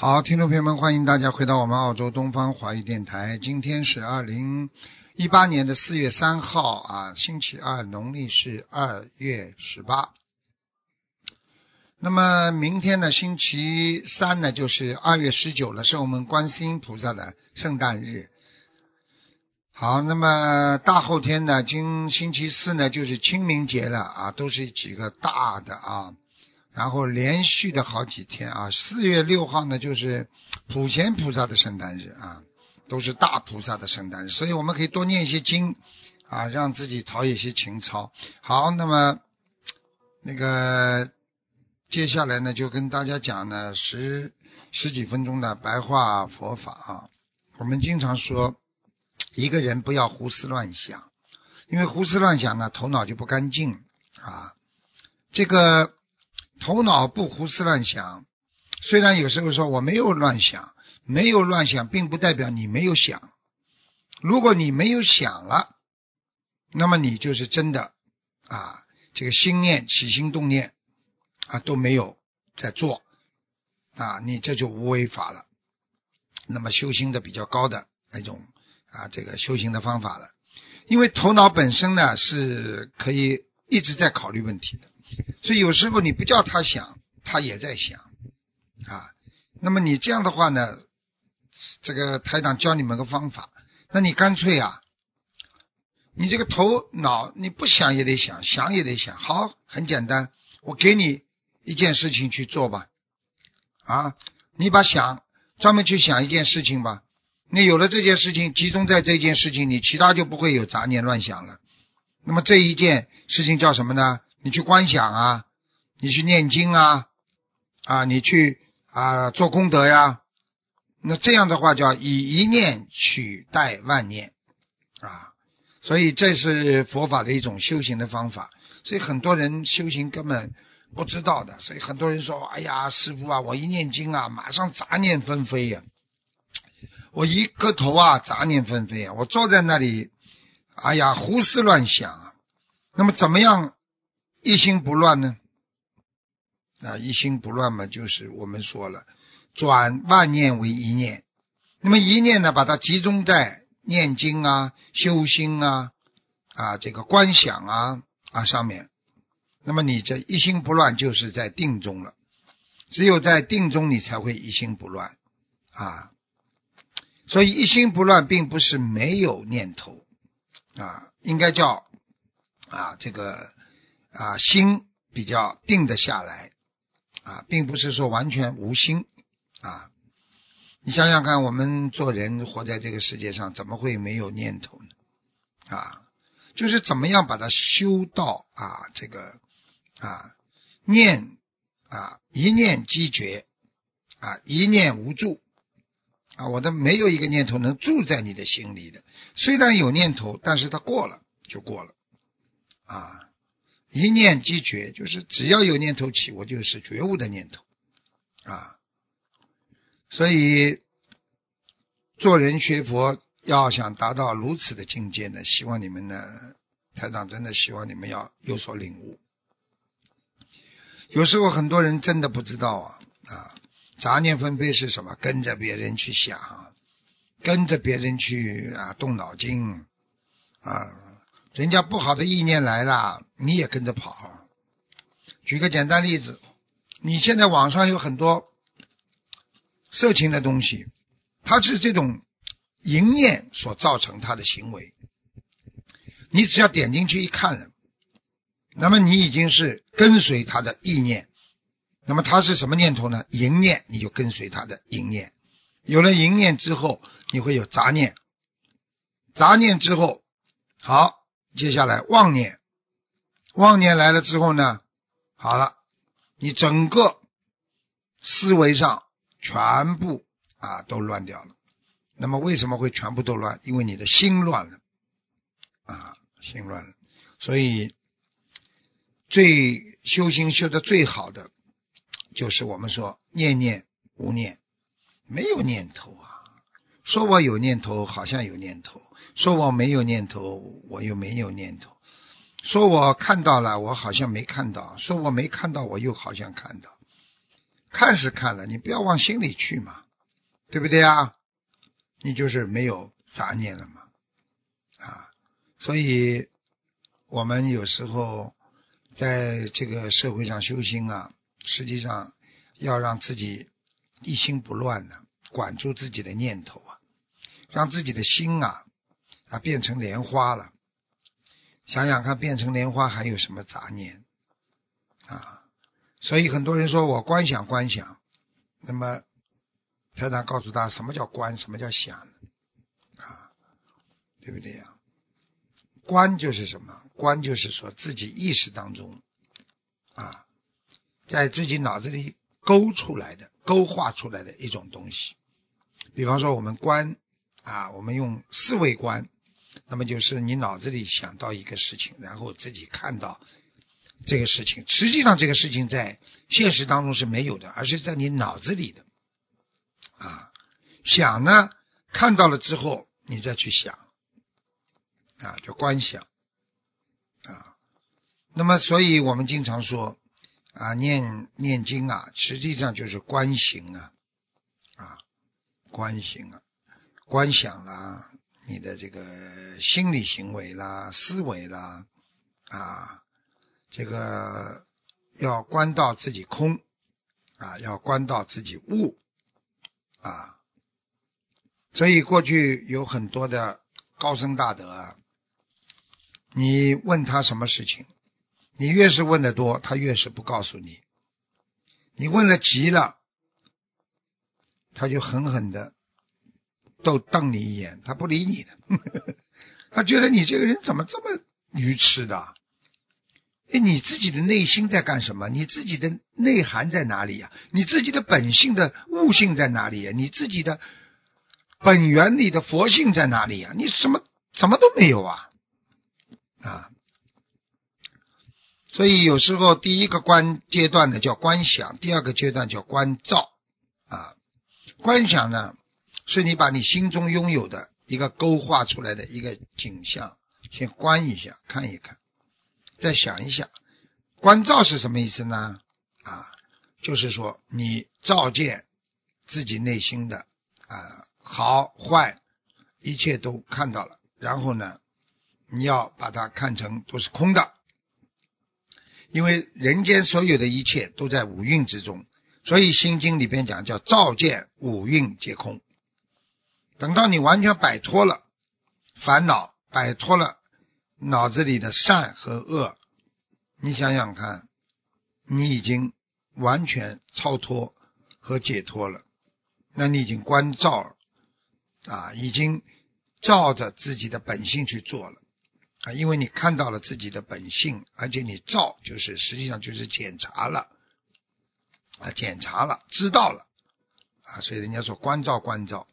好，听众朋友们，欢迎大家回到我们澳洲东方华语电台。今天是二零一八年的四月三号啊，星期二，农历是二月十八。那么明天呢，星期三呢，就是二月十九了，是我们观世音菩萨的圣诞日。好，那么大后天呢，今星期四呢，就是清明节了啊，都是几个大的啊。然后连续的好几天啊，四月六号呢就是普贤菩萨的圣诞日啊，都是大菩萨的圣诞日，所以我们可以多念一些经啊，让自己陶冶些情操。好，那么那个接下来呢，就跟大家讲呢十十几分钟的白话佛法啊。我们经常说，一个人不要胡思乱想，因为胡思乱想呢，头脑就不干净啊。这个。头脑不胡思乱想，虽然有时候说我没有乱想，没有乱想，并不代表你没有想。如果你没有想了，那么你就是真的啊，这个心念起心动念啊都没有在做啊，你这就无为法了。那么修行的比较高的那种啊，这个修行的方法了，因为头脑本身呢是可以一直在考虑问题的。所以有时候你不叫他想，他也在想啊。那么你这样的话呢，这个台长教你们个方法，那你干脆啊，你这个头脑你不想也得想，想也得想。好，很简单，我给你一件事情去做吧。啊，你把想专门去想一件事情吧。你有了这件事情，集中在这件事情，你其他就不会有杂念乱想了。那么这一件事情叫什么呢？你去观想啊，你去念经啊，啊，你去啊做功德呀，那这样的话叫以一念取代万念啊，所以这是佛法的一种修行的方法。所以很多人修行根本不知道的，所以很多人说：“哎呀，师傅啊，我一念经啊，马上杂念纷飞呀，我一磕头啊，杂念纷飞啊，我坐在那里，哎呀，胡思乱想啊。”那么怎么样？一心不乱呢？啊，一心不乱嘛，就是我们说了，转万念为一念。那么一念呢，把它集中在念经啊、修心啊、啊这个观想啊啊上面。那么你这一心不乱，就是在定中了。只有在定中，你才会一心不乱啊。所以一心不乱，并不是没有念头啊，应该叫啊这个。啊，心比较定得下来啊，并不是说完全无心啊。你想想看，我们做人活在这个世界上，怎么会没有念头呢？啊，就是怎么样把它修到啊，这个啊念啊一念即绝啊一念无助啊，我的没有一个念头能住在你的心里的。虽然有念头，但是它过了就过了啊。一念即觉，就是只要有念头起，我就是觉悟的念头啊。所以做人学佛，要想达到如此的境界呢，希望你们呢，台长真的希望你们要有所领悟。有时候很多人真的不知道啊啊，杂念分配是什么？跟着别人去想，跟着别人去啊动脑筋啊。人家不好的意念来了，你也跟着跑。举个简单例子，你现在网上有很多色情的东西，它是这种淫念所造成他的行为。你只要点进去一看了，那么你已经是跟随他的意念。那么他是什么念头呢？淫念，你就跟随他的淫念。有了淫念之后，你会有杂念，杂念之后，好。接下来妄念，妄念来了之后呢，好了，你整个思维上全部啊都乱掉了。那么为什么会全部都乱？因为你的心乱了啊，心乱了。所以最修行修的最好的，就是我们说念念无念，没有念头啊。说我有念头，好像有念头；说我没有念头，我又没有念头；说我看到了，我好像没看到；说我没看到，我又好像看到。看是看了，你不要往心里去嘛，对不对啊？你就是没有杂念了嘛，啊，所以我们有时候在这个社会上修心啊，实际上要让自己一心不乱的，管住自己的念头啊，让自己的心啊啊变成莲花了。想想看，变成莲花还有什么杂念啊？所以很多人说我观想观想，那么。台长告诉他什么叫观，什么叫想啊？对不对呀？观就是什么？观就是说自己意识当中啊，在自己脑子里勾出来的、勾画出来的一种东西。比方说，我们观啊，我们用四维观，那么就是你脑子里想到一个事情，然后自己看到这个事情。实际上，这个事情在现实当中是没有的，而是在你脑子里的。啊，想呢，看到了之后，你再去想，啊，叫观想，啊，那么，所以我们经常说，啊，念念经啊，实际上就是观行啊，啊，观行啊，观想啦，你的这个心理行为啦，思维啦，啊，这个要观到自己空，啊，要观到自己悟。啊，所以过去有很多的高僧大德啊，你问他什么事情，你越是问的多，他越是不告诉你。你问了急了，他就狠狠的都瞪你一眼，他不理你的，他觉得你这个人怎么这么愚痴的？哎，你自己的内心在干什么？你自己的内涵在哪里呀？你自己的本性的悟性在哪里呀？你自己的本源里的佛性在哪里呀？你什么什么都没有啊！啊，所以有时候第一个观阶段呢叫观想，第二个阶段叫观照啊。观想呢，是你把你心中拥有的一个勾画出来的一个景象，先观一下，看一看。再想一想，观照是什么意思呢？啊，就是说你照见自己内心的啊好坏，一切都看到了，然后呢，你要把它看成都是空的，因为人间所有的一切都在五蕴之中，所以《心经》里边讲叫照见五蕴皆空。等到你完全摆脱了烦恼，摆脱了。脑子里的善和恶，你想想看，你已经完全超脱和解脱了。那你已经关照了啊，已经照着自己的本性去做了啊，因为你看到了自己的本性，而且你照就是实际上就是检查了啊，检查了，知道了啊，所以人家说关照关照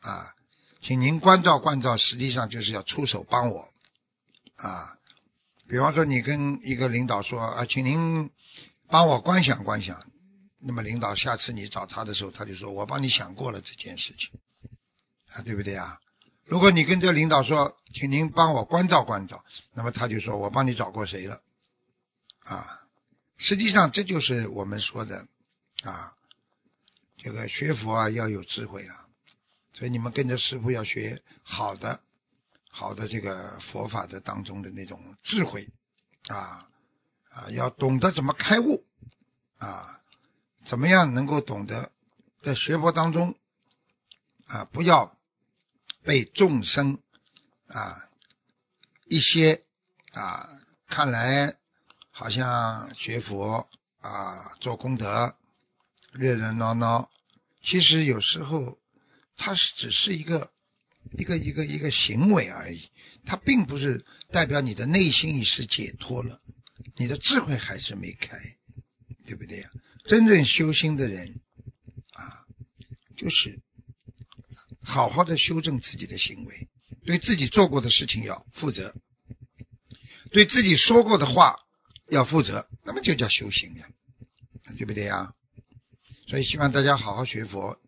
啊，请您关照关照，实际上就是要出手帮我。啊，比方说你跟一个领导说啊，请您帮我观想观想，那么领导下次你找他的时候，他就说我帮你想过了这件事情，啊，对不对啊？如果你跟这个领导说，请您帮我关照关照，那么他就说我帮你找过谁了，啊，实际上这就是我们说的啊，这个学佛啊要有智慧了，所以你们跟着师傅要学好的。好的，这个佛法的当中的那种智慧啊啊，要懂得怎么开悟啊，怎么样能够懂得在学佛当中啊，不要被众生啊一些啊看来好像学佛啊做功德热热闹闹，其实有时候它是只是一个。一个一个一个行为而已，它并不是代表你的内心已是解脱了，你的智慧还是没开对不对呀？真正修心的人啊，就是好好的修正自己的行为，对自己做过的事情要负责，对自己说过的话要负责，那么就叫修行呀，对不对呀？所以希望大家好好学佛。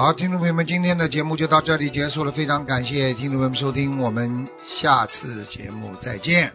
好，听众朋友们，今天的节目就到这里结束了，非常感谢听众朋友们收听，我们下次节目再见。